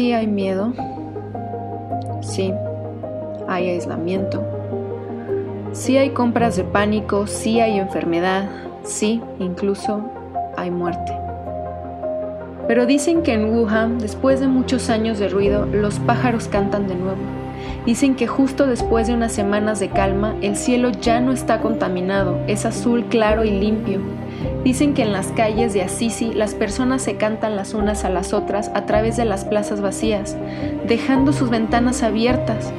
Sí hay miedo. Sí, hay aislamiento. Sí hay compras de pánico, sí hay enfermedad, sí, incluso hay muerte. Pero dicen que en Wuhan, después de muchos años de ruido, los pájaros cantan de nuevo. Dicen que justo después de unas semanas de calma, el cielo ya no está contaminado, es azul claro y limpio. Dicen que en las calles de Assisi las personas se cantan las unas a las otras a través de las plazas vacías, dejando sus ventanas abiertas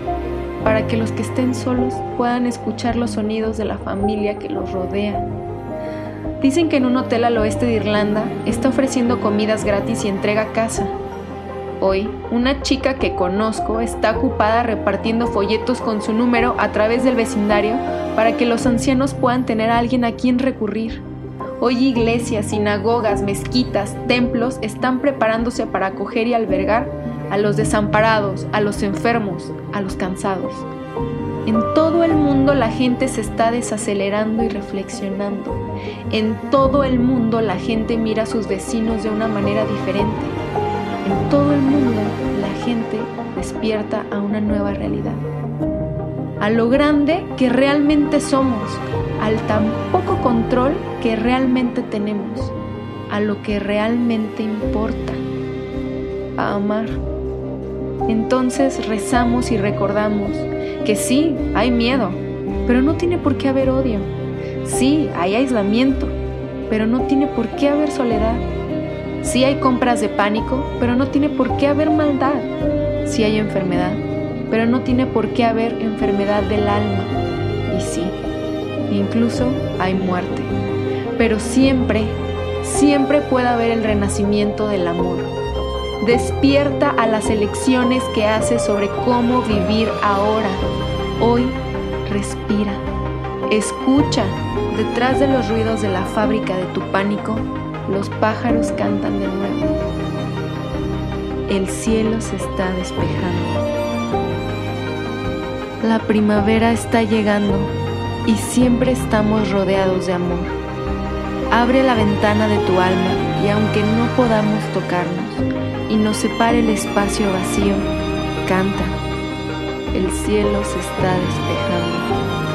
para que los que estén solos puedan escuchar los sonidos de la familia que los rodea. Dicen que en un hotel al oeste de Irlanda está ofreciendo comidas gratis y entrega a casa. Hoy, una chica que conozco está ocupada repartiendo folletos con su número a través del vecindario para que los ancianos puedan tener a alguien a quien recurrir. Hoy iglesias, sinagogas, mezquitas, templos están preparándose para acoger y albergar a los desamparados, a los enfermos, a los cansados. En todo el mundo la gente se está desacelerando y reflexionando. En todo el mundo la gente mira a sus vecinos de una manera diferente. En todo el mundo la gente despierta a una nueva realidad. A lo grande que realmente somos, al tan poco control que realmente tenemos, a lo que realmente importa, a amar. Entonces rezamos y recordamos que sí, hay miedo, pero no tiene por qué haber odio. Sí, hay aislamiento, pero no tiene por qué haber soledad. Sí hay compras de pánico, pero no tiene por qué haber maldad. Sí hay enfermedad, pero no tiene por qué haber enfermedad del alma. Incluso hay muerte. Pero siempre, siempre puede haber el renacimiento del amor. Despierta a las elecciones que haces sobre cómo vivir ahora. Hoy, respira. Escucha, detrás de los ruidos de la fábrica de tu pánico, los pájaros cantan de nuevo. El cielo se está despejando. La primavera está llegando y siempre estamos rodeados de amor. Abre la ventana de tu alma y aunque no podamos tocarnos y nos separe el espacio vacío, canta. El cielo se está despejando.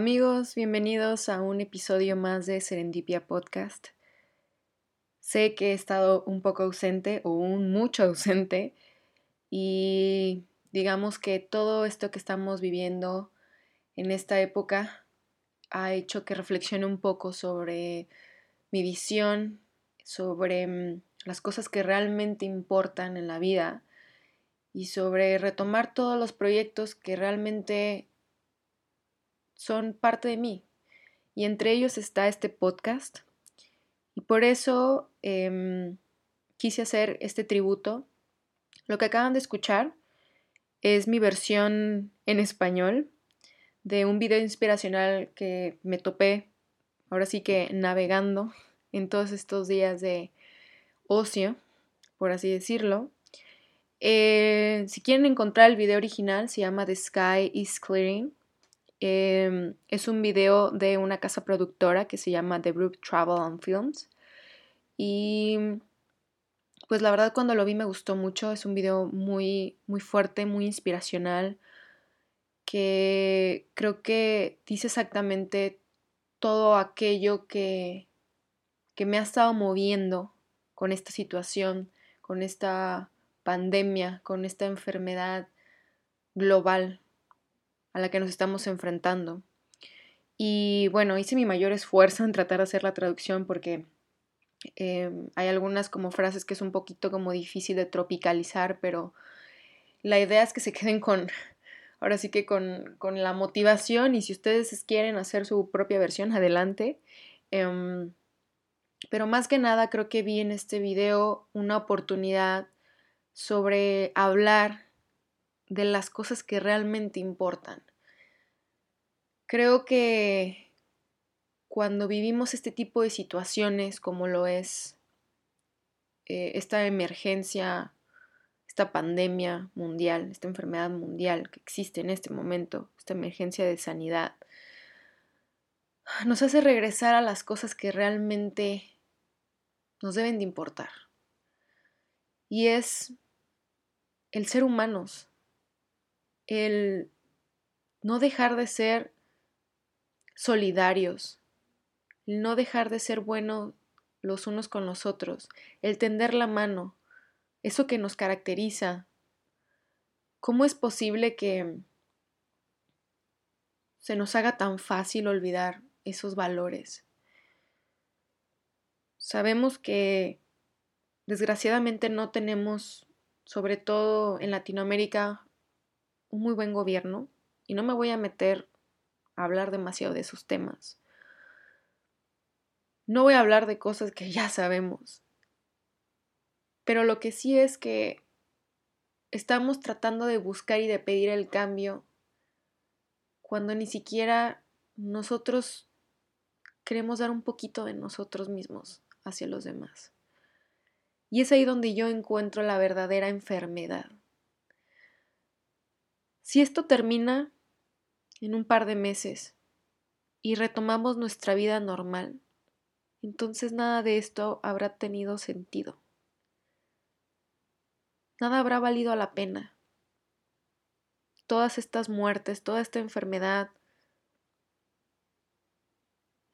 Amigos, bienvenidos a un episodio más de Serendipia Podcast. Sé que he estado un poco ausente o un mucho ausente y digamos que todo esto que estamos viviendo en esta época ha hecho que reflexione un poco sobre mi visión, sobre mm, las cosas que realmente importan en la vida y sobre retomar todos los proyectos que realmente son parte de mí. Y entre ellos está este podcast. Y por eso em, quise hacer este tributo. Lo que acaban de escuchar es mi versión en español de un video inspiracional que me topé, ahora sí que navegando en todos estos días de ocio, por así decirlo. Eh, si quieren encontrar el video original, se llama The Sky is Clearing. Em, es un video de una casa productora que se llama The Brook Travel and Films. Y pues la verdad cuando lo vi me gustó mucho. Es un video muy, muy fuerte, muy inspiracional, que creo que dice exactamente todo aquello que, que me ha estado moviendo con esta situación, con esta pandemia, con esta enfermedad global a la que nos estamos enfrentando. Y bueno, hice mi mayor esfuerzo en tratar de hacer la traducción porque em, hay algunas como frases que es un poquito como difícil de tropicalizar, pero la idea es que se queden con, ahora sí que con, con la motivación y si ustedes quieren hacer su propia versión, adelante. Em, pero más que nada creo que vi en este video una oportunidad sobre hablar de las cosas que realmente importan. Creo que cuando vivimos este tipo de situaciones como lo es eh, esta emergencia, esta pandemia mundial, esta enfermedad mundial que existe en este momento, esta emergencia de sanidad, nos hace regresar a las cosas que realmente nos deben de importar. Y es el ser humanos, el no dejar de ser solidarios, el no dejar de ser buenos los unos con los otros, el tender la mano, eso que nos caracteriza. ¿Cómo es posible que se nos haga tan fácil olvidar esos valores? Sabemos que desgraciadamente no tenemos, sobre todo en Latinoamérica, un muy buen gobierno y no me voy a meter hablar demasiado de esos temas. No voy a hablar de cosas que ya sabemos. Pero lo que sí es que estamos tratando de buscar y de pedir el cambio cuando ni siquiera nosotros queremos dar un poquito de nosotros mismos hacia los demás. Y es ahí donde yo encuentro la verdadera enfermedad. Si esto termina, en un par de meses y retomamos nuestra vida normal, entonces nada de esto habrá tenido sentido. Nada habrá valido la pena. Todas estas muertes, toda esta enfermedad,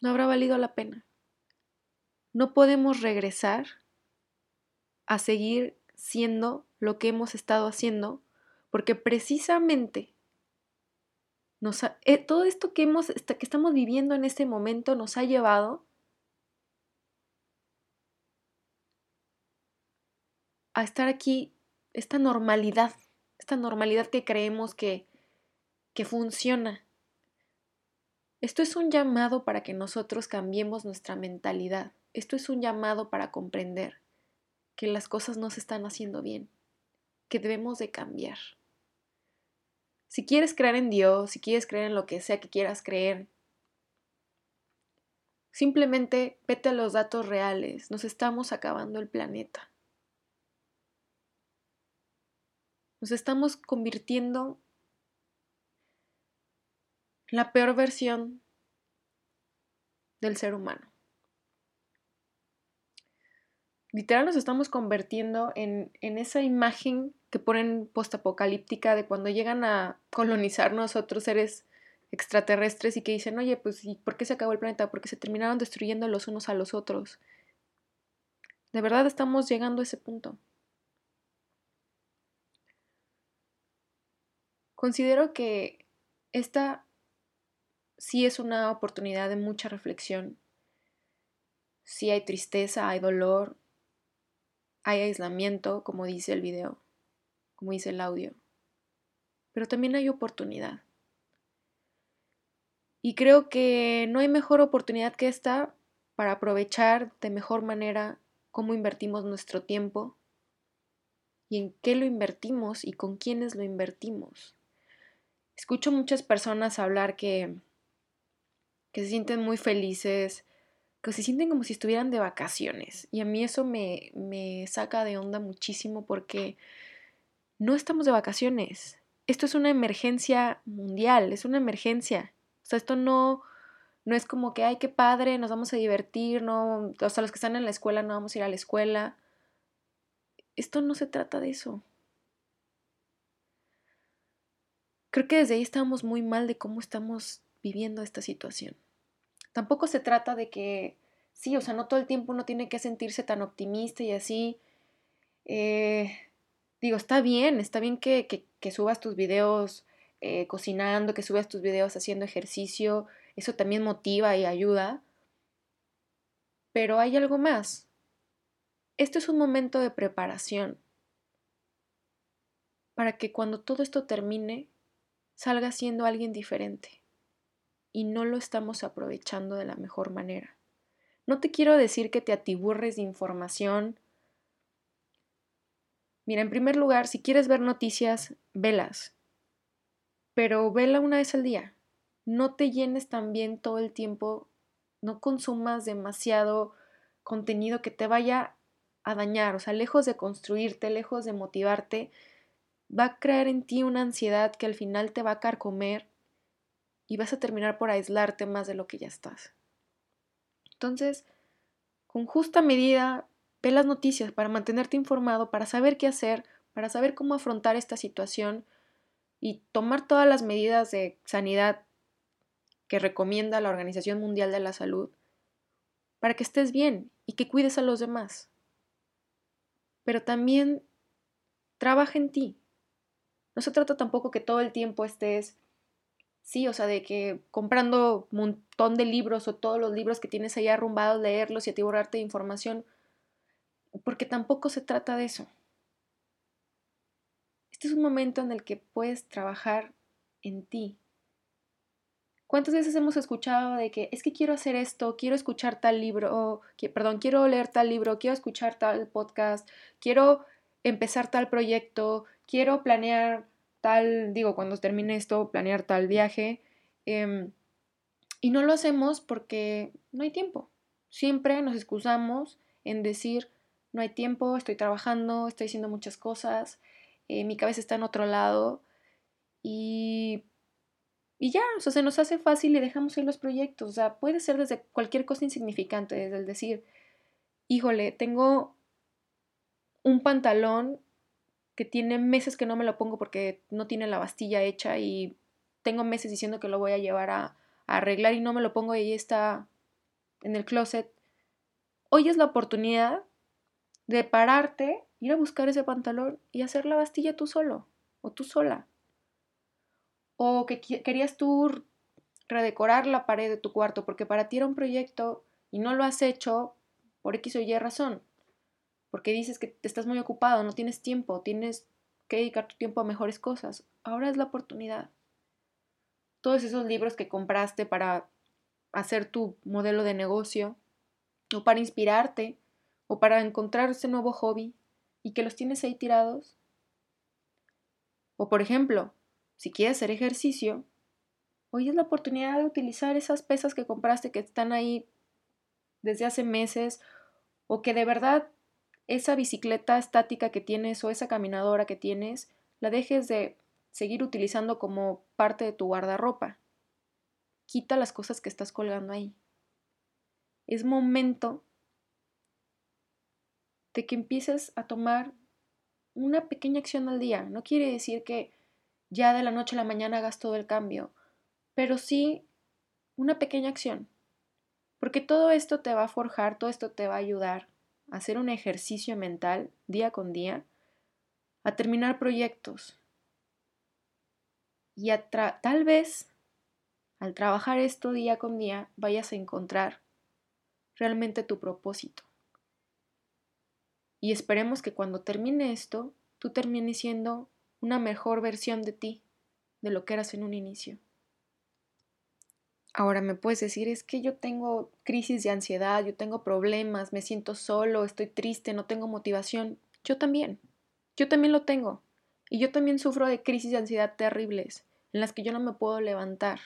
no habrá valido la pena. No podemos regresar a seguir siendo lo que hemos estado haciendo porque precisamente eh, todo esto que, hemos, que estamos viviendo en este momento nos ha llevado a estar aquí, esta normalidad, esta normalidad que creemos que, que funciona. Esto es un llamado para que nosotros cambiemos nuestra mentalidad. Esto es un llamado para comprender que las cosas no se están haciendo bien, que debemos de cambiar. Si quieres creer en Dios, si quieres creer en lo que sea que quieras creer, simplemente vete a los datos reales. Nos estamos acabando el planeta. Nos estamos convirtiendo en la peor versión del ser humano. literal nos estamos convirtiendo en, esa imagen que ponen postapocalíptica de cuando llegan a colonizarnos otros seres extraterrestres y que dicen, oye, pues ¿y por qué se acabó el planeta? Porque se terminaron destruyendo los unos a los otros. De verdad estamos llegando a ese punto. Considero que esta sí es una oportunidad de mucha reflexión. Sí hay tristeza, hay dolor, hay aislamiento, como dice el video, como dice el audio, pero también hay oportunidad. Y creo que no hay mejor oportunidad que esta para aprovechar de mejor manera cómo invertimos nuestro tiempo y en qué lo invertimos y con quiénes lo invertimos. Escucho muchas personas hablar que, que se sienten muy felices que se sienten como si estuvieran de vacaciones. Y a mí eso me, me saca de onda muchísimo porque no estamos de vacaciones. Esto es una emergencia mundial, es una emergencia. O sea, esto no, no es como que, ay, qué padre, nos vamos a divertir, no, o sea, los que están en la escuela no vamos a ir a la escuela. Esto no se trata de eso. Creo que desde ahí estamos muy mal de cómo estamos viviendo esta situación. Tampoco se trata de que, sí, o sea, no todo el tiempo uno tiene que sentirse tan optimista y así. Eh, digo, está bien, está bien que, subas tus videos eh, cocinando, que subas tus videos haciendo ejercicio, eso también motiva y ayuda. Pero hay algo más. Esto es un momento de preparación para que cuando todo esto termine salga siendo alguien diferente y no lo estamos aprovechando de la mejor manera. No te quiero decir que te atiburres de información. Mira, en primer lugar, si quieres ver noticias, velas, pero vela una vez al día. No te llenes también todo el tiempo, no consumas demasiado contenido que te vaya a dañar, o sea, lejos de construirte, lejos de motivarte, va a crear en ti una ansiedad que al final te va a carcomer y vas a terminar por aislarte más de lo que ya estás. Entonces, con justa medida, ve las noticias para mantenerte informado, para saber qué hacer, para saber cómo afrontar esta situación y tomar todas las medidas de sanidad que recomienda la Organización Mundial de la Salud para que estés bien y que cuides a los demás. Pero también trabaja en ti, no se trata tampoco que todo el tiempo estés, sí, o sea, de que comprando un montón de libros o todos los libros que tienes ahí arrumbados, leerlos y atiborrarte de información, porque tampoco se trata de eso. Este es un momento en el que puedes trabajar en ti. ¿Cuántas veces hemos escuchado de que es que quiero hacer esto, quiero escuchar tal libro, que, perdón, quiero leer tal libro, quiero escuchar tal podcast, quiero empezar tal proyecto, quiero planear tal, digo, cuando termine esto, planear tal viaje. Em, y no lo hacemos porque no hay tiempo. Siempre nos excusamos en decir, no hay tiempo, estoy trabajando, estoy haciendo muchas cosas, eh, mi cabeza está en otro lado y, y ya, o sea, se nos hace fácil y dejamos ir los proyectos. O sea, puede ser desde cualquier cosa insignificante, desde el decir, híjole, tengo un pantalón que tiene meses que no me lo pongo porque no tiene la bastilla hecha y tengo meses diciendo que lo voy a llevar a, arreglar y no me lo pongo y ahí está en el closet. Hoy es la oportunidad de pararte, ir a buscar ese pantalón y hacer la bastilla tú solo o tú sola. O que querías tú redecorar la pared de tu cuarto porque para ti era un proyecto y no lo has hecho por X o Y razón porque dices que te estás muy ocupado, no tienes tiempo, tienes que dedicar tu tiempo a mejores cosas. Ahora es la oportunidad. Todos esos libros que compraste para hacer tu modelo de negocio, o para inspirarte, o para encontrar ese nuevo hobby, y que los tienes ahí tirados. O por ejemplo, si quieres hacer ejercicio, hoy es la oportunidad de utilizar esas pesas que compraste que están ahí desde hace meses, o que de verdad esa bicicleta estática que tienes o esa caminadora que tienes, la dejes de seguir utilizando como parte de tu guardarropa. Quita las cosas que estás colgando ahí. Es momento de que empieces a tomar una pequeña acción al día. No quiere decir que ya de la noche a la mañana hagas todo el cambio, pero sí una pequeña acción. Porque todo esto te va a forjar, todo esto te va a ayudar hacer un ejercicio mental día con día, a terminar proyectos. Y tal vez al trabajar esto día con día vayas a encontrar realmente tu propósito. Y esperemos que cuando termine esto, tú termines siendo una mejor versión de ti, de lo que eras en un inicio. Ahora me puedes decir, es que yo tengo crisis de ansiedad, yo tengo problemas, me siento solo, estoy triste, no tengo motivación. Yo también, yo también lo tengo. Y yo también sufro de crisis de ansiedad terribles, en las que yo no me puedo levantar.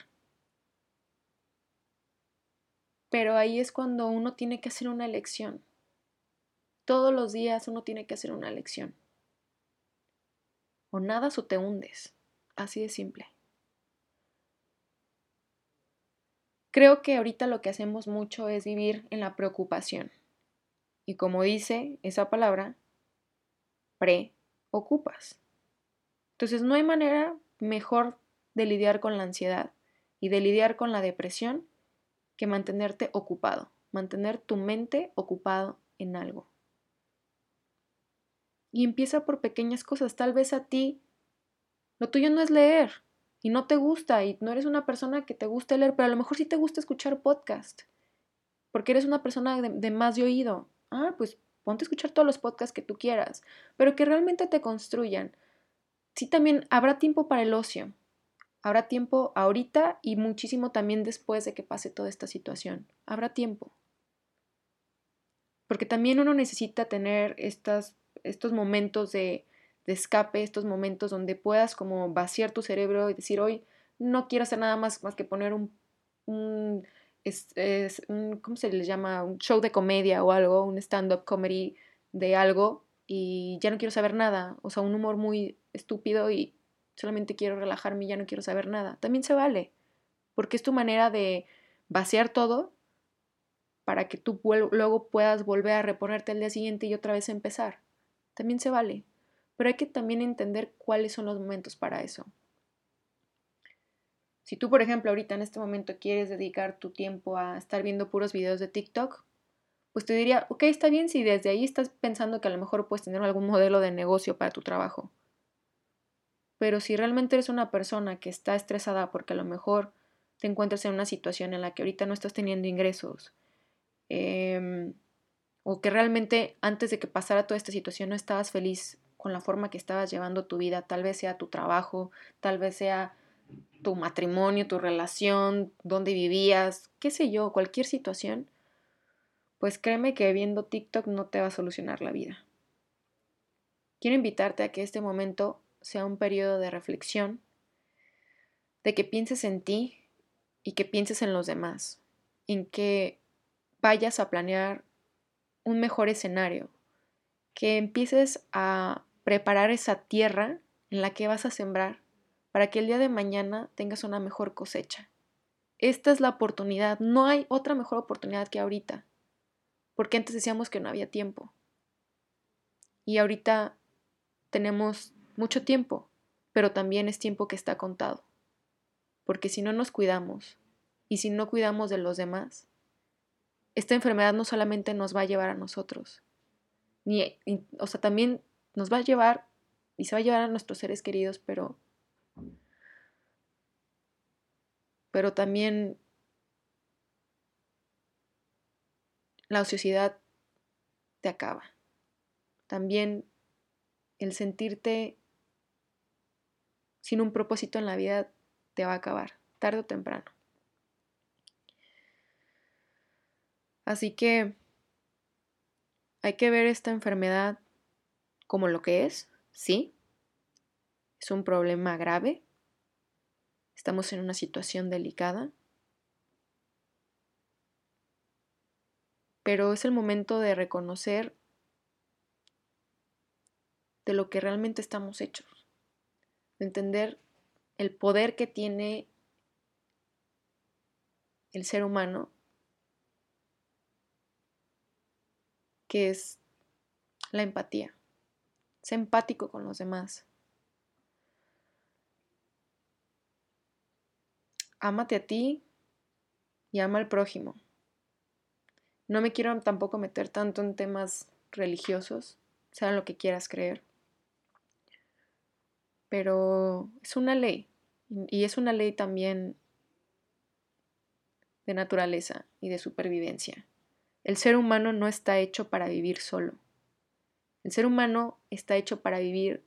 Pero ahí es cuando uno tiene que hacer una elección. Todos los días uno tiene que hacer una elección. O nadas o te hundes. Así de simple. Creo que ahorita lo que hacemos mucho es vivir en la preocupación. Y como dice esa palabra, preocupas. Entonces no hay manera mejor de lidiar con la ansiedad y de lidiar con la depresión que mantenerte ocupado, mantener tu mente ocupado en algo. Y empieza por pequeñas cosas. Tal vez a ti lo tuyo no es leer, y no te gusta y no eres una persona que te guste leer, pero a lo mejor sí te gusta escuchar podcast, porque eres una persona de, de más de oído. Ah, pues ponte a escuchar todos los podcasts que tú quieras, pero que realmente te construyan. Sí, también habrá tiempo para el ocio. Habrá tiempo ahorita y muchísimo también después de que pase toda esta situación. Habrá tiempo. Porque también uno necesita tener estas, estos momentos de, escape, estos momentos donde puedas como vaciar tu cerebro y decir, hoy no quiero hacer nada más, más que poner un, es, un, ¿cómo se llama? Un show de comedia o algo, un stand-up comedy de algo y ya no quiero saber nada, o sea, un humor muy estúpido y solamente quiero relajarme y ya no quiero saber nada. También se vale, porque es tu manera de vaciar todo para que tú luego puedas volver a reponerte al día siguiente y otra vez empezar. También se vale pero hay que también entender cuáles son los momentos para eso. Si tú, por ejemplo, ahorita en este momento quieres dedicar tu tiempo a estar viendo puros videos de TikTok, pues te diría, ok, está bien si desde ahí estás pensando que a lo mejor puedes tener algún modelo de negocio para tu trabajo. Pero si realmente eres una persona que está estresada porque a lo mejor te encuentras en una situación en la que ahorita no estás teniendo ingresos, em, o que realmente antes de que pasara toda esta situación no estabas feliz con la forma que estabas llevando tu vida, tal vez sea tu trabajo, tal vez sea tu matrimonio, tu relación, dónde vivías, qué sé yo, cualquier situación, pues créeme que viendo TikTok no te va a solucionar la vida. Quiero invitarte a que este momento sea un periodo de reflexión, de que pienses en ti y que pienses en los demás, en que vayas a planear un mejor escenario, que empieces a preparar esa tierra en la que vas a sembrar para que el día de mañana tengas una mejor cosecha. Esta es la oportunidad, no hay otra mejor oportunidad que ahorita, porque antes decíamos que no había tiempo. Y ahorita tenemos mucho tiempo, pero también es tiempo que está contado, porque si no nos cuidamos y si no cuidamos de los demás, esta enfermedad no solamente nos va a llevar a nosotros, ni, o sea, también nos va a llevar y se va a llevar a nuestros seres queridos, pero pero también la ociosidad te acaba. También el sentirte sin un propósito en la vida te va a acabar, tarde o temprano. Así que hay que ver esta enfermedad como lo que es, sí. Es un problema grave. Estamos en una situación delicada. Pero es el momento de reconocer de lo que realmente estamos hechos. De entender el poder que tiene el ser humano, que es la empatía. Sé empático con los demás. Ámate a ti y ama al prójimo. No me quiero tampoco meter tanto en temas religiosos, sea lo que quieras creer. Pero es una ley y es una ley también de naturaleza y de supervivencia. El ser humano no está hecho para vivir solo. El ser humano está hecho para vivir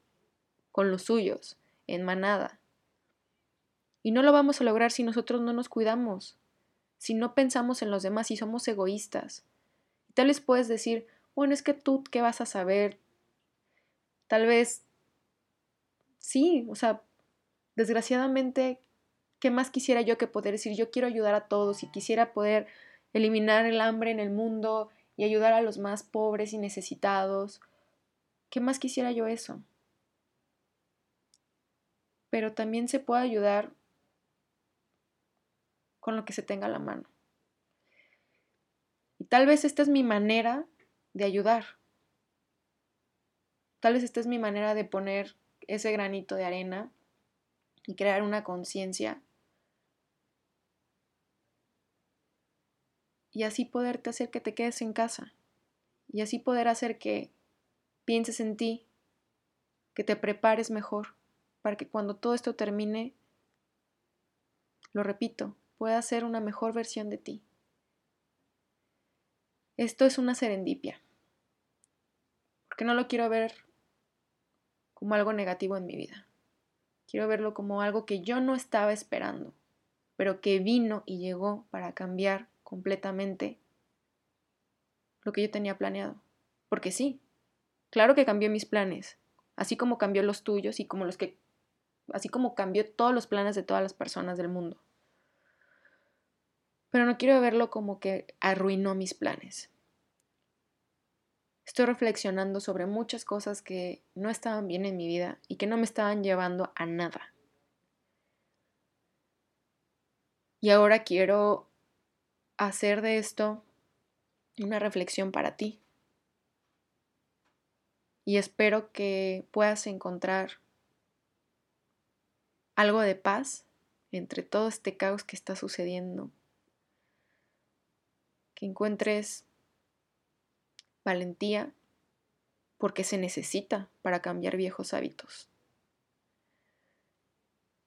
con los suyos, en manada. Y no lo vamos a lograr si nosotros no nos cuidamos, si no pensamos en los demás y somos egoístas. Y tal vez puedes decir, bueno, es que tú, ¿qué vas a saber? Tal vez, sí, o sea, desgraciadamente, ¿qué más quisiera yo que poder decir, yo quiero ayudar a todos y quisiera poder eliminar el hambre en el mundo y ayudar a los más pobres y necesitados? ¿Qué más quisiera yo eso? Pero también se puede ayudar con lo que se tenga a la mano. Y tal vez esta es mi manera de ayudar. Tal vez esta es mi manera de poner ese granito de arena y crear una conciencia. Y así poderte hacer que te quedes en casa. Y así poder hacer que pienses en ti, que te prepares mejor, para que cuando todo esto termine lo repito, puedas ser una mejor versión de ti. Esto es una serendipia, porque no lo quiero ver como algo negativo en mi vida. Quiero verlo como algo que yo no estaba esperando, pero que vino y llegó para cambiar completamente lo que yo tenía planeado. Porque sí, claro que cambió mis planes, así como cambió los tuyos y como los que así como cambió todos los planes de todas las personas del mundo. Pero no quiero verlo como que arruinó mis planes. Estoy reflexionando sobre muchas cosas que no estaban bien en mi vida y que no me estaban llevando a nada. Y ahora quiero hacer de esto una reflexión para ti. Y espero que puedas encontrar algo de paz entre todo este caos que está sucediendo. Que encuentres valentía porque se necesita para cambiar viejos hábitos.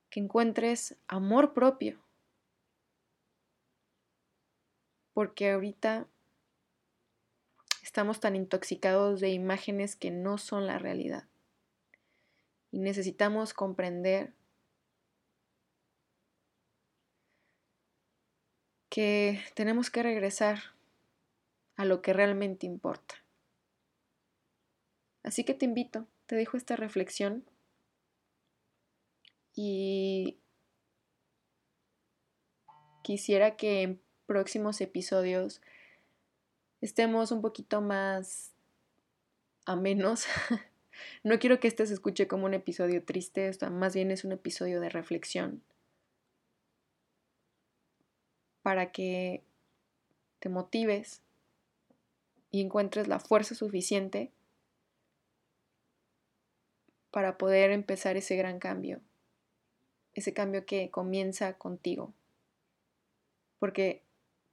Que encuentres amor propio porque ahorita estamos tan intoxicados de imágenes que no son la realidad. Y necesitamos comprender que tenemos que regresar a lo que realmente importa. Así que te invito, te dejo esta reflexión y quisiera que próximos episodios estemos un poquito más a menos. no quiero que este se escuche como un episodio triste, más bien es un episodio de reflexión para que te motives y encuentres la fuerza suficiente para poder empezar ese gran cambio, ese cambio que comienza contigo. Porque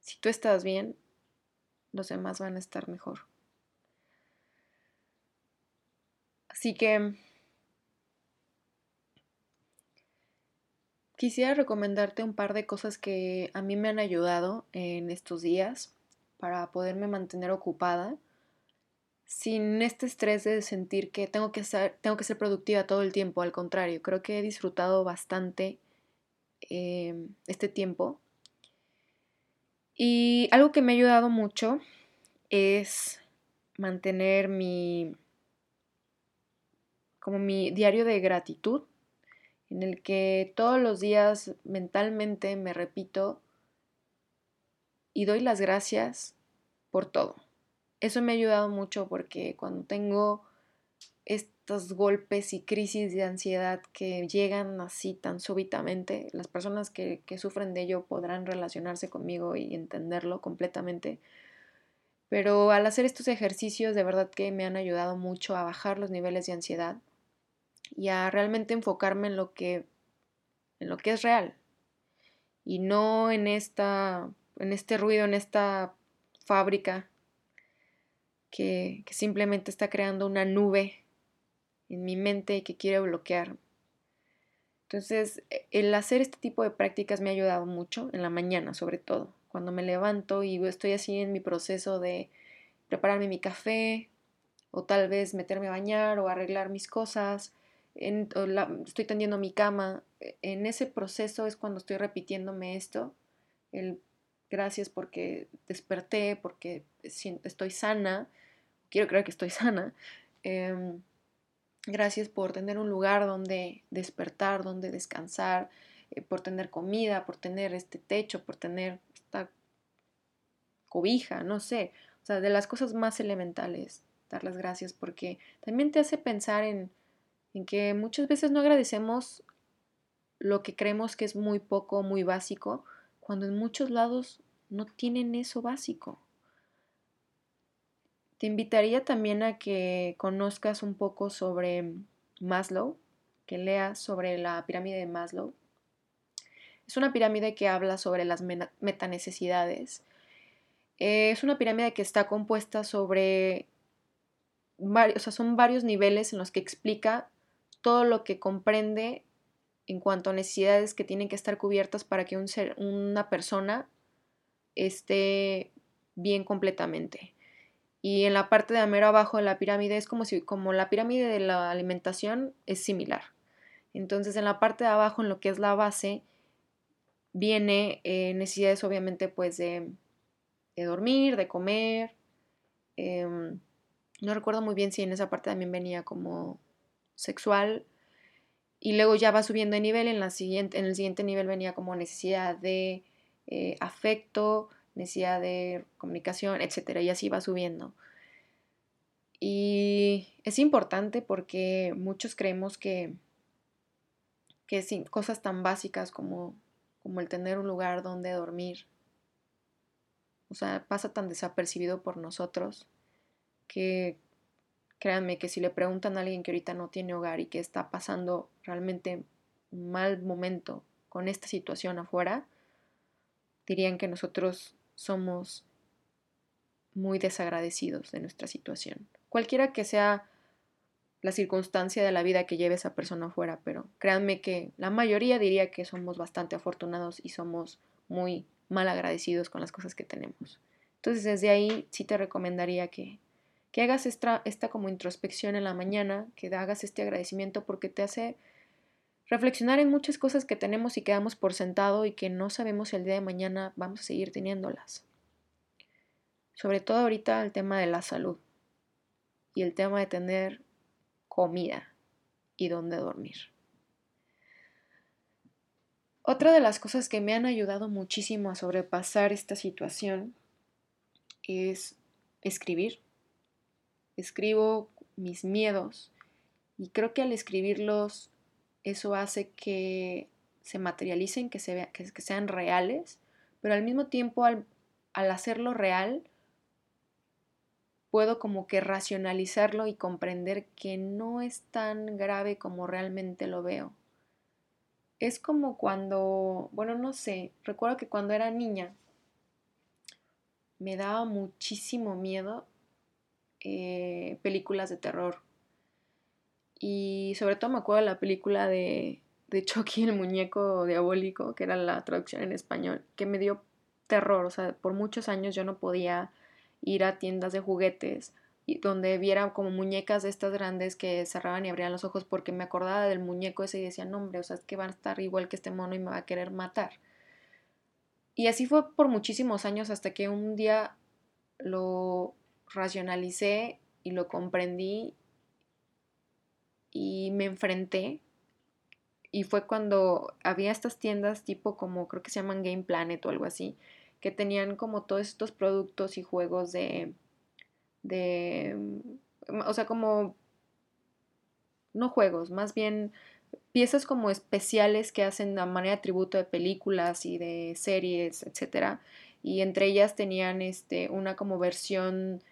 si tú estás bien, los demás van a estar mejor. Así que Quisiera recomendarte un par de cosas que a mí me han ayudado en estos días para poderme mantener ocupada sin este estrés de sentir que tengo que ser, tengo que ser productiva todo el tiempo. Al contrario, creo que he disfrutado bastante em, este tiempo. Y algo que me ha ayudado mucho es mantener mi como mi diario de gratitud en el que todos los días mentalmente me repito y doy las gracias por todo. Eso me ha ayudado mucho porque cuando tengo estos golpes y crisis de ansiedad que llegan así tan súbitamente, las personas que, sufren de ello podrán relacionarse conmigo y entenderlo completamente. Pero al hacer estos ejercicios de verdad que me han ayudado mucho a bajar los niveles de ansiedad y a realmente enfocarme en lo que en lo que es real y no en esta en este ruido, en esta fábrica que, que simplemente está creando una nube en mi mente que quiere bloquear. Entonces, e, el hacer este tipo de prácticas me ha ayudado mucho, en la mañana sobre todo, cuando me levanto y estoy así en mi proceso de prepararme mi café, o tal vez meterme a bañar o arreglar mis cosas, estoy tendiendo mi cama, e, en ese proceso es cuando estoy repitiéndome esto, el gracias porque desperté, porque estoy sana, quiero creer que estoy sana, em, gracias por tener un lugar donde despertar, donde descansar, eh, por tener comida, por tener este techo, por tener esta cobija, no sé, o sea, de las cosas más elementales, dar las gracias porque también te hace pensar en en que muchas veces no agradecemos lo que creemos que es muy poco, muy básico, cuando en muchos lados no tienen eso básico. Te invitaría también a que conozcas un poco sobre Maslow, que leas sobre la pirámide de Maslow. Es una pirámide que habla sobre las metanecesidades. Es una pirámide que está compuesta sobre varios, o sea, son varios niveles en los que explica todo lo que comprende en cuanto a necesidades que tienen que estar cubiertas para que un ser, una persona esté bien completamente. Y en la parte de mero abajo de la pirámide es como si como la pirámide de la alimentación es similar. Entonces en la parte de abajo, en lo que es la base, viene eh, necesidades obviamente pues de, de, dormir, de comer. Em, no recuerdo muy bien si en esa parte también venía como sexual. Y luego ya va subiendo de nivel. En, la siguiente, en el siguiente nivel venía como necesidad de eh, afecto, necesidad de comunicación, etc. Y así va subiendo. Y es importante porque muchos creemos que que sin cosas tan básicas como, como el tener un lugar donde dormir, o sea, pasa tan desapercibido por nosotros que créanme que si le preguntan a alguien que ahorita no tiene hogar y que está pasando realmente un mal momento con esta situación afuera, dirían que nosotros somos muy desagradecidos de nuestra situación. Cualquiera que sea la circunstancia de la vida que lleve esa persona afuera, pero créanme que la mayoría diría que somos bastante afortunados y somos muy mal agradecidos con las cosas que tenemos. Entonces desde ahí sí te recomendaría que, que hagas esta, esta como introspección en la mañana, que hagas este agradecimiento porque te hace reflexionar en muchas cosas que tenemos y que damos por sentado y que no sabemos si el día de mañana vamos a seguir teniéndolas. Sobre todo ahorita el tema de la salud y el tema de tener comida y dónde dormir. Otra de las cosas que me han ayudado muchísimo a sobrepasar esta situación es escribir. Escribo mis miedos y creo que al escribirlos eso hace que se materialicen, que, se que, sean reales, pero al mismo tiempo al, al hacerlo real puedo como que racionalizarlo y comprender que no es tan grave como realmente lo veo. Es como cuando, bueno, no sé, recuerdo que cuando era niña me daba muchísimo miedo eh, películas de terror. Y sobre todo me acuerdo de la película de, de Chucky, el muñeco diabólico, que era la traducción en español, que me dio terror. O sea, por muchos años yo no podía ir a tiendas de juguetes y donde viera como muñecas de estas grandes que cerraban y abrían los ojos porque me acordaba del muñeco ese y decía, no hombre, o sea, es que van a estar igual que este mono y me va a querer matar. Y así fue por muchísimos años hasta que un día lo racionalicé y lo comprendí y me enfrenté. Y fue cuando había estas tiendas tipo como creo que se llaman Game Planet o algo así, que tenían como todos estos productos y juegos de, de, mm, o sea, como, no juegos, más bien piezas como especiales que hacen a manera de tributo de películas y de series, etcétera, y entre ellas tenían este, una como versión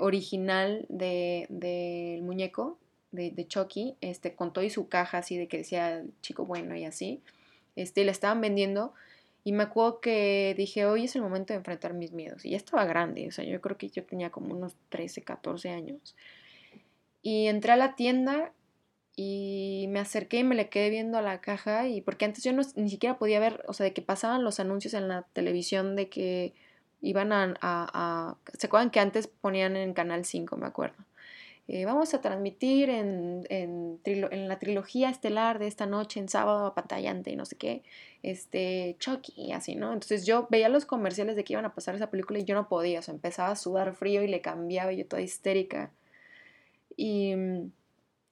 original del de, muñeco de, de, Chucky, este, con todo y su caja así de que decía chico bueno y así, este, y la estaban vendiendo y me acuerdo que dije, hoy es el momento de enfrentar mis miedos. Y ya estaba grande, o sea, yo creo que yo tenía como unos 13, 14 años. Y entré a la tienda y me acerqué y me le quedé viendo a la caja. Y porque antes yo no, ni siquiera podía ver, o sea, de que pasaban los anuncios en la televisión de que iban a, a ¿Se acuerdan que antes ponían en Canal 5, me acuerdo? Eh, vamos a transmitir en, en, la trilogía estelar de esta noche, en sábado a pantallante y no sé qué, este, Chucky así, ¿no? Entonces yo veía los comerciales de que iban a pasar esa película y yo no podía, o sea, empezaba a sudar frío y le cambiaba yo toda histérica. Y mm,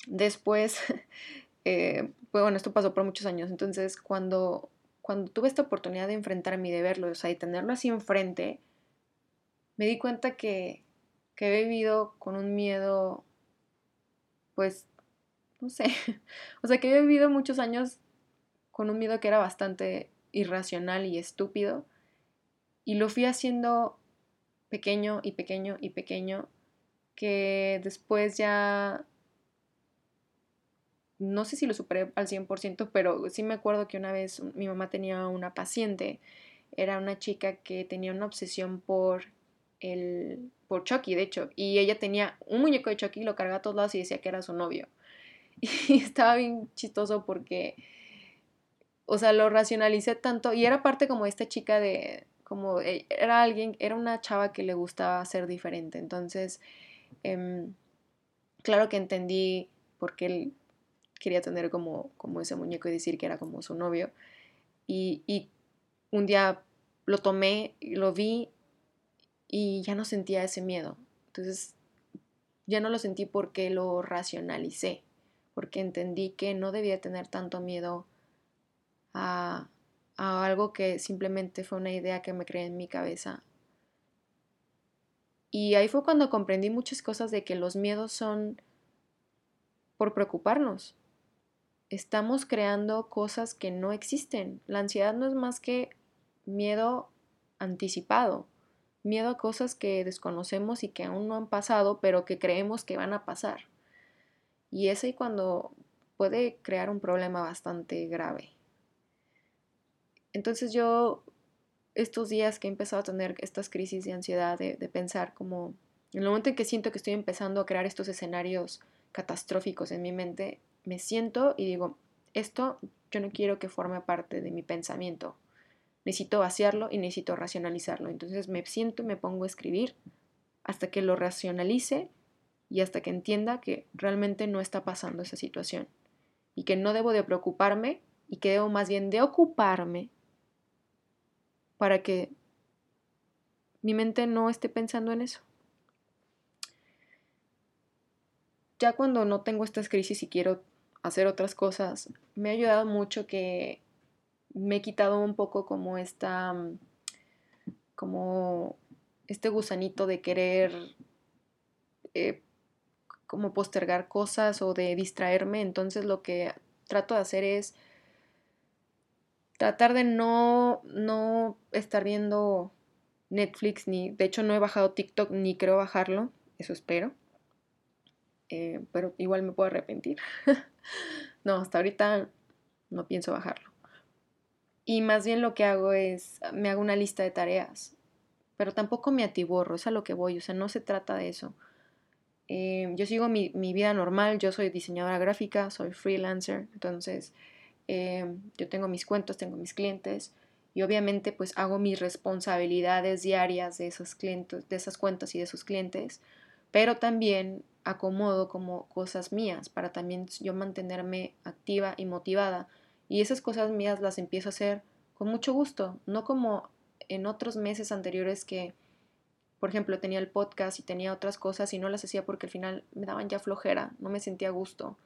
después, eh, pues bueno, esto pasó por muchos años, entonces cuando, cuando tuve esta oportunidad de enfrentarme y de verlo, o sea, y tenerlo así enfrente, me di cuenta que que he vivido con un miedo, pues, no sé, o sea, que he vivido muchos años con un miedo que era bastante irracional y estúpido, y lo fui haciendo pequeño y pequeño y pequeño, que después ya, no sé si lo superé al 100%, pero sí me acuerdo que una vez mi mamá tenía una paciente, era una chica que tenía una obsesión por el, por Chucky, de hecho, y ella tenía un muñeco de Chucky, lo cargaba a todos lados y decía que era su novio. Y estaba bien chistoso porque o sea, lo racionalicé tanto y era parte como esta chica de, como e, era alguien, era una chava que le gustaba ser diferente. Entonces, em, claro que entendí por qué él quería tener como, como ese muñeco y decir que era como su novio. Y, y un día lo tomé, lo vi y ya no sentía ese miedo. Entonces, ya no lo sentí porque lo racionalicé, porque entendí que no debía tener tanto miedo a, a algo que simplemente fue una idea que me creé en mi cabeza. Y ahí fue cuando comprendí muchas cosas de que los miedos son por preocuparnos. Estamos creando cosas que no existen. La ansiedad no es más que miedo anticipado, miedo a cosas que desconocemos y que aún no han pasado, pero que creemos que van a pasar. Y es ahí cuando puede crear un problema bastante grave. Entonces yo, estos días que he empezado a tener estas crisis de ansiedad, de, pensar como, en el momento en que siento que estoy empezando a crear estos escenarios catastróficos en mi mente, me siento y digo, esto yo no quiero que forme parte de mi pensamiento. Necesito vaciarlo y necesito racionalizarlo. Entonces me siento y me pongo a escribir hasta que lo racionalice y hasta que entienda que realmente no está pasando esa situación y que no debo de preocuparme y que debo más bien de ocuparme para que mi mente no esté pensando en eso. Ya cuando no tengo estas crisis y quiero hacer otras cosas, me ha ayudado mucho que me he quitado un poco como esta, como este gusanito de querer eh, como postergar cosas o de distraerme. Entonces lo que trato de hacer es tratar de no, no estar viendo Netflix, ni, de hecho no he bajado TikTok, ni creo bajarlo, eso espero. Eh, pero igual me puedo arrepentir. no, hasta ahorita no pienso bajarlo. Y más bien lo que hago es, me hago una lista de tareas, pero tampoco me atiborro, es a lo que voy, o sea, no se trata de eso. Eh, yo sigo mi, mi, vida normal, yo soy diseñadora gráfica, soy freelancer, entonces Em, yo tengo mis cuentos, tengo mis clientes y obviamente pues hago mis responsabilidades diarias de esos clientes, de esas cuentas y de esos clientes, pero también acomodo como cosas mías para también yo mantenerme activa y motivada y esas cosas mías las empiezo a hacer con mucho gusto, no como en otros meses anteriores que por ejemplo tenía el podcast y tenía otras cosas y no las hacía porque al final me daban ya flojera, no me sentía a gusto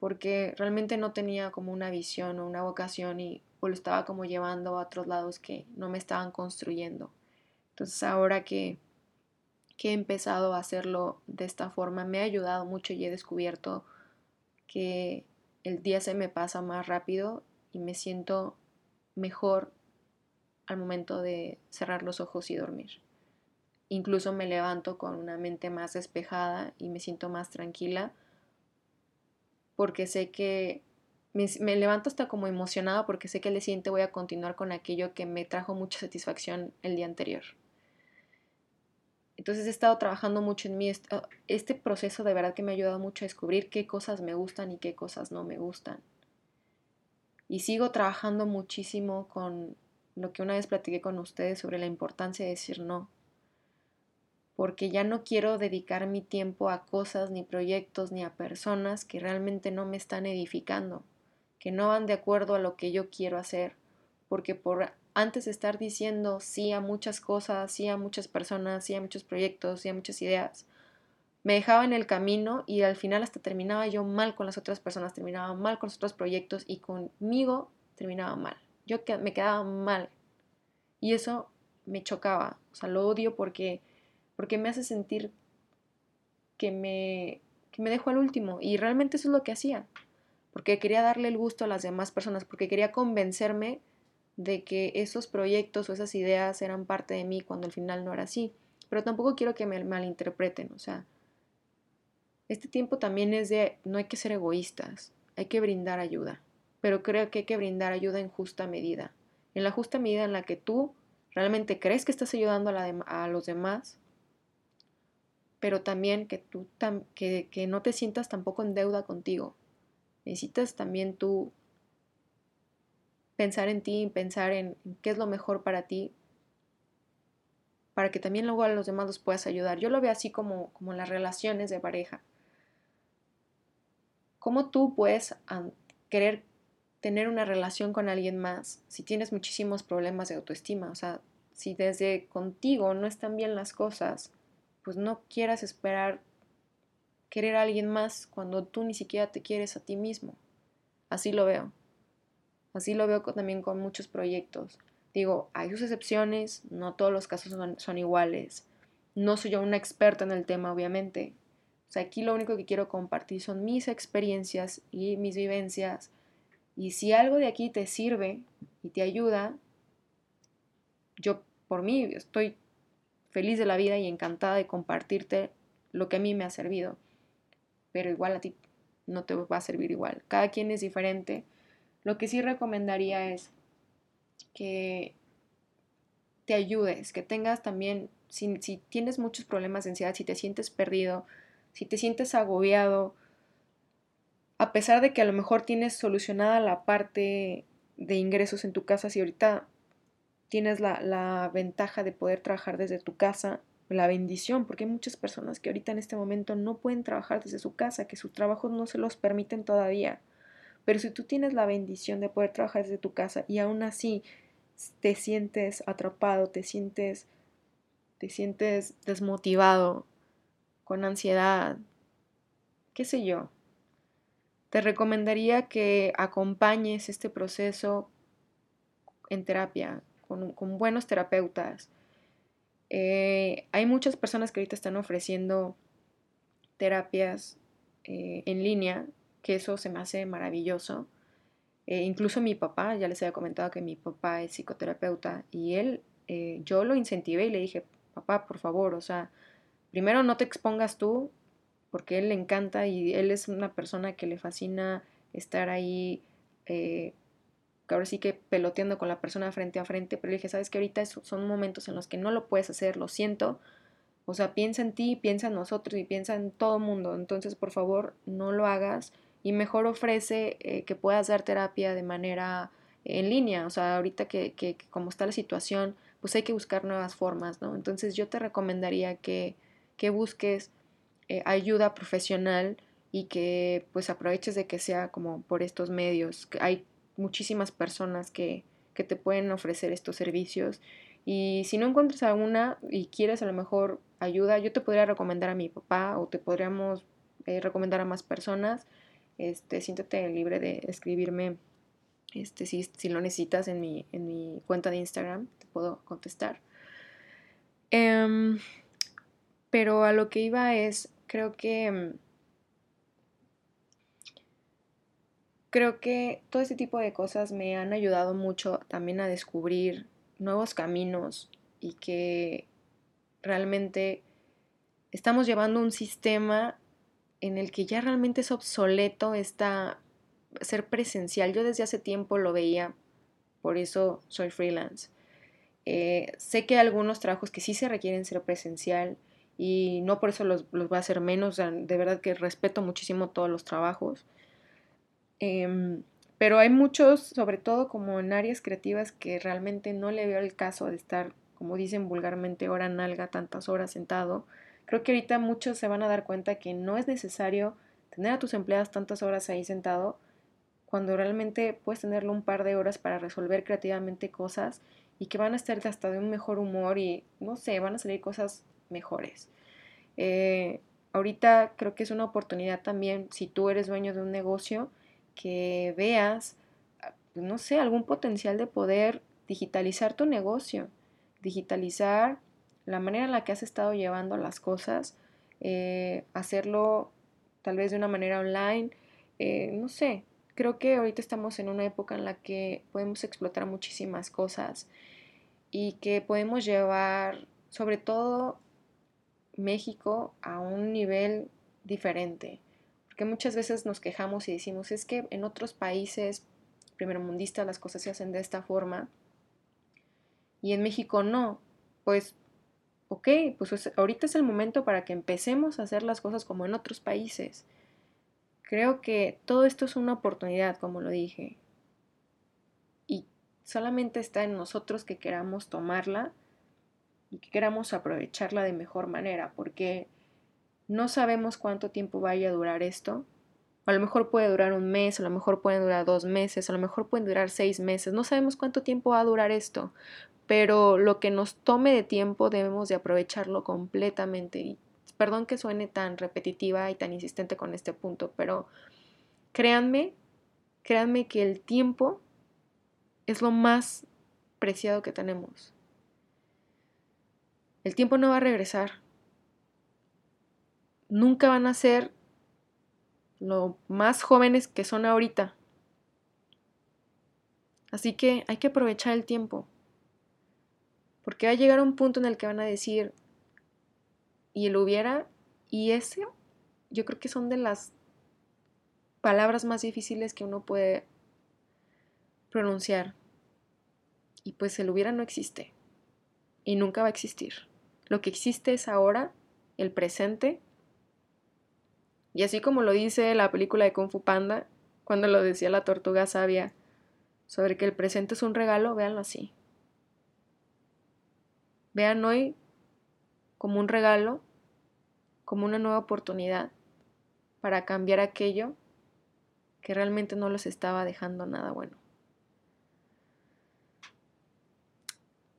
porque realmente no tenía como una visión o una vocación y o lo estaba como llevando a otros lados que no me estaban construyendo. Entonces ahora que, que he empezado a hacerlo de esta forma, me ha ayudado mucho y he descubierto que el día se me pasa más rápido y me siento mejor al momento de cerrar los ojos y dormir. Incluso me levanto con una mente más despejada y me siento más tranquila porque sé que me, levanto hasta como emocionada porque sé que el siguiente voy a continuar con aquello que me trajo mucha satisfacción el día anterior. Entonces he estado trabajando mucho en mí. Este proceso de verdad que me ha ayudado mucho a descubrir qué cosas me gustan y qué cosas no me gustan. Y sigo trabajando muchísimo con lo que una vez platiqué con ustedes sobre la importancia de decir no porque ya no quiero dedicar mi tiempo a cosas, ni proyectos, ni a personas que realmente no me están edificando, que no van de acuerdo a lo que yo quiero hacer, porque por antes de estar diciendo sí a muchas cosas, sí a muchas personas, sí a muchos proyectos, sí a muchas ideas, me dejaba en el camino y al final hasta terminaba yo mal con las otras personas, terminaba mal con los otros proyectos y conmigo terminaba mal. Yo me quedaba mal. Y eso me chocaba, o sea, lo odio porque porque me hace sentir que me, que me dejo al último. Y realmente eso es lo que hacía, porque quería darle el gusto a las demás personas, porque quería convencerme de que esos proyectos o esas ideas eran parte de mí cuando al final no era así. Pero tampoco quiero que me malinterpreten, o sea, este tiempo también es de, no hay que ser egoístas, hay que brindar ayuda, pero creo que hay que brindar ayuda en justa medida, en la justa medida en la que tú realmente crees que estás ayudando a, los demás pero también que tú que, que no te sientas tampoco en deuda contigo. Necesitas también tú pensar en ti, pensar en, qué es lo mejor para ti, para que también luego a los demás los puedas ayudar. Yo lo veo así como, como las relaciones de pareja. ¿Cómo tú puedes querer tener una relación con alguien más si tienes muchísimos problemas de autoestima? O sea, si desde contigo no están bien las cosas, pues no quieras esperar querer a alguien más cuando tú ni siquiera te quieres a ti mismo. Así lo veo. Así lo veo también con muchos proyectos. Digo, hay sus excepciones, no todos los casos son, iguales. No soy yo una experta en el tema, obviamente. O sea, aquí lo único que quiero compartir son mis experiencias y mis vivencias. Y si algo de aquí te sirve y te ayuda, yo por mí estoy feliz de la vida y encantada de compartirte lo que a mí me ha servido. Pero igual a ti no te va a servir igual. Cada quien es diferente. Lo que sí recomendaría es que te ayudes, que tengas también, si, tienes muchos problemas de ansiedad, si te sientes perdido, si te sientes agobiado, a pesar de que a lo mejor tienes solucionada la parte de ingresos en tu casa, si ahorita tienes la, la, ventaja de poder trabajar desde tu casa, la bendición, porque hay muchas personas que ahorita en este momento no pueden trabajar desde su casa, que sus trabajos no se los permiten todavía. Pero si tú tienes la bendición de poder trabajar desde tu casa y aún así te sientes atrapado, te sientes, te sientes desmotivado, con ansiedad, qué sé yo, te recomendaría que acompañes este proceso en terapia, con, buenos terapeutas. Eh, hay muchas personas que ahorita están ofreciendo terapias eh, en línea que eso se me hace maravilloso. Eh, incluso mi papá, ya les había comentado que mi papá es psicoterapeuta y él, eh, yo lo incentivé y le dije, papá, por favor, o sea, primero no te expongas tú, porque él le encanta y él es una persona que le fascina estar ahí, eh, ahora sí que peloteando con la persona frente a frente, pero le dije, sabes que ahorita son momentos en los que no lo puedes hacer, lo siento, o sea, piensa en ti, piensa en nosotros y piensa en todo el mundo, entonces por favor no lo hagas y mejor ofrece eh, que puedas dar terapia de manera en línea. O sea, ahorita que, que, como está la situación, pues hay que buscar nuevas formas, ¿no? Entonces yo te recomendaría que, que busques eh, ayuda profesional y que pues aproveches de que sea como por estos medios. Hay muchísimas personas que, que te pueden ofrecer estos servicios y si no encuentras alguna y quieres a lo mejor ayuda, yo te podría recomendar a mi papá o te podríamos eh, recomendar a más personas este, siéntate libre de escribirme este, si, lo necesitas en mi, en mi cuenta de Instagram, te puedo contestar. Em, pero a lo que iba es, creo que... Creo que todo este tipo de cosas me han ayudado mucho también a descubrir nuevos caminos y que realmente estamos llevando un sistema en el que ya realmente es obsoleto esta ser presencial. Yo desde hace tiempo lo veía, por eso soy freelance. Eh, sé que hay algunos trabajos que sí se requieren ser presencial y no por eso los, voy a hacer menos. de verdad que respeto muchísimo todos los trabajos. Em, pero hay muchos, sobre todo como en áreas creativas, que realmente no le veo el caso de estar, como dicen vulgarmente, hora nalga, tantas horas sentado Creo que ahorita muchos se van a dar cuenta que no es necesario tener a tus empleados tantas horas ahí sentado cuando realmente puedes tenerlo un par de horas para resolver creativamente cosas y que van a estar hasta de un mejor humor y no sé, van a salir cosas mejores. Eh, ahorita creo que es una oportunidad también, si tú eres dueño de un negocio, que veas, pues, no sé, algún potencial de poder digitalizar tu negocio, digitalizar la manera en la que has estado llevando las cosas, eh, hacerlo tal vez de una manera online, eh, no sé, creo que ahorita estamos en una época en la que podemos explotar muchísimas cosas y que podemos llevar sobre todo México a un nivel diferente. Porque muchas veces nos quejamos y decimos, es que en otros países primermundistas las cosas se hacen de esta forma y en México no. Pues ok, pues ahorita es el momento para que empecemos a hacer las cosas como en otros países. Creo que todo esto es una oportunidad, como lo dije. Y Solamente está en nosotros que queramos tomarla y que queramos aprovecharla de mejor manera, porque no sabemos cuánto tiempo vaya a durar esto. A lo mejor puede durar un mes, a lo mejor puede durar dos meses, a lo mejor puede durar seis meses. No sabemos cuánto tiempo va a durar esto, pero lo que nos tome de tiempo debemos de aprovecharlo completamente. Y perdón que suene tan repetitiva y tan insistente con este punto, pero créanme, créanme que el tiempo es lo más preciado que tenemos. El tiempo no va a regresar. Nunca van a ser lo más jóvenes que son ahorita. Así que hay que aprovechar el tiempo. Porque va a llegar un punto en el que van a decir, y el hubiera, y ese, yo creo que son de las palabras más difíciles que uno puede pronunciar. Y pues el hubiera no existe. Y nunca va a existir. Lo que existe es ahora, el presente. Y así como lo dice la película de Kung Fu Panda, cuando lo decía la tortuga sabia, sobre que el presente es un regalo, véanlo así. Vean hoy como un regalo, como una nueva oportunidad para cambiar aquello que realmente no les estaba dejando nada bueno.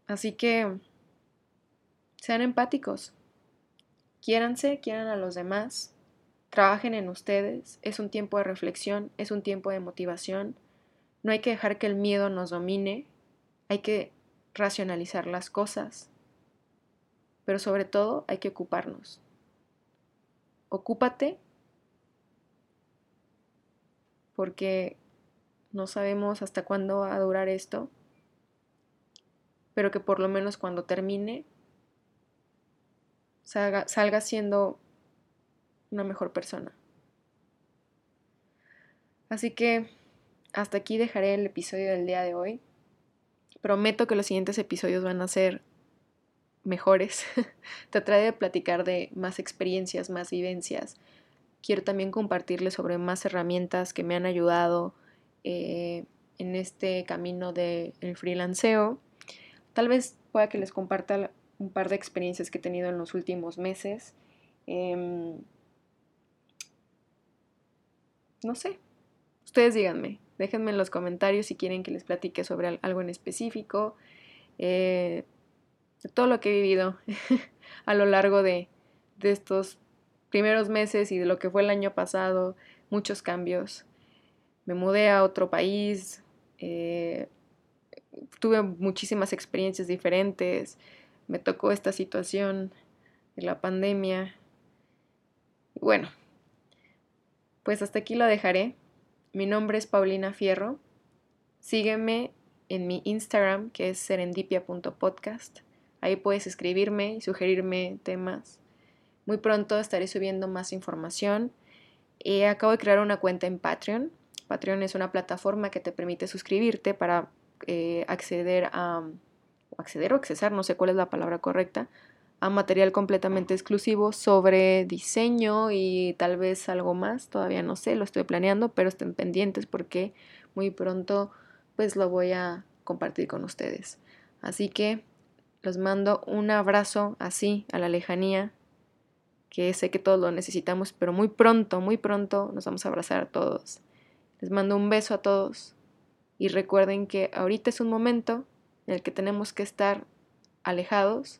Así que sean empáticos. Quiéranse, quieran a los demás. Trabajen en ustedes. Es un tiempo de reflexión, es un tiempo de motivación. No hay que dejar que el miedo nos domine. Hay que racionalizar las cosas. Pero sobre todo hay que ocuparnos. Ocúpate porque no sabemos hasta cuándo va a durar esto, pero que por lo menos cuando termine salga, siendo una mejor persona. Así que hasta aquí dejaré el episodio del día de hoy. Prometo que los siguientes episodios van a ser mejores. Trataré de platicar de más experiencias, más vivencias. Quiero también compartirles sobre más herramientas que me han ayudado eh, en este camino del freelanceo. Tal vez pueda que les comparta un par de experiencias que he tenido en los últimos meses. Em, no sé, ustedes díganme, déjenme en los comentarios si quieren que les platique sobre algo en específico, eh, de todo lo que he vivido a lo largo de, estos primeros meses y de lo que fue el año pasado, muchos cambios. Me mudé a otro país, eh, tuve muchísimas experiencias diferentes, me tocó esta situación de la pandemia. Bueno, pues hasta aquí lo dejaré. Mi nombre es Paulina Fierro. Sígueme en mi Instagram que es serendipia.podcast. Ahí puedes escribirme y sugerirme temas. Muy pronto estaré subiendo más información. Eh, acabo de crear una cuenta en Patreon. Patreon es una plataforma que te permite suscribirte para eh, acceder a acceder o accesar, no sé cuál es la palabra correcta, a material completamente exclusivo sobre diseño y tal vez algo más, todavía no sé, lo estoy planeando, pero estén pendientes porque muy pronto pues lo voy a compartir con ustedes. Así que los mando un abrazo así a la lejanía, que sé que todos lo necesitamos, pero muy pronto, muy pronto nos vamos a abrazar a todos. Les mando un beso a todos y recuerden que ahorita es un momento en el que tenemos que estar alejados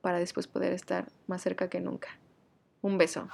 para después poder estar más cerca que nunca. Un beso.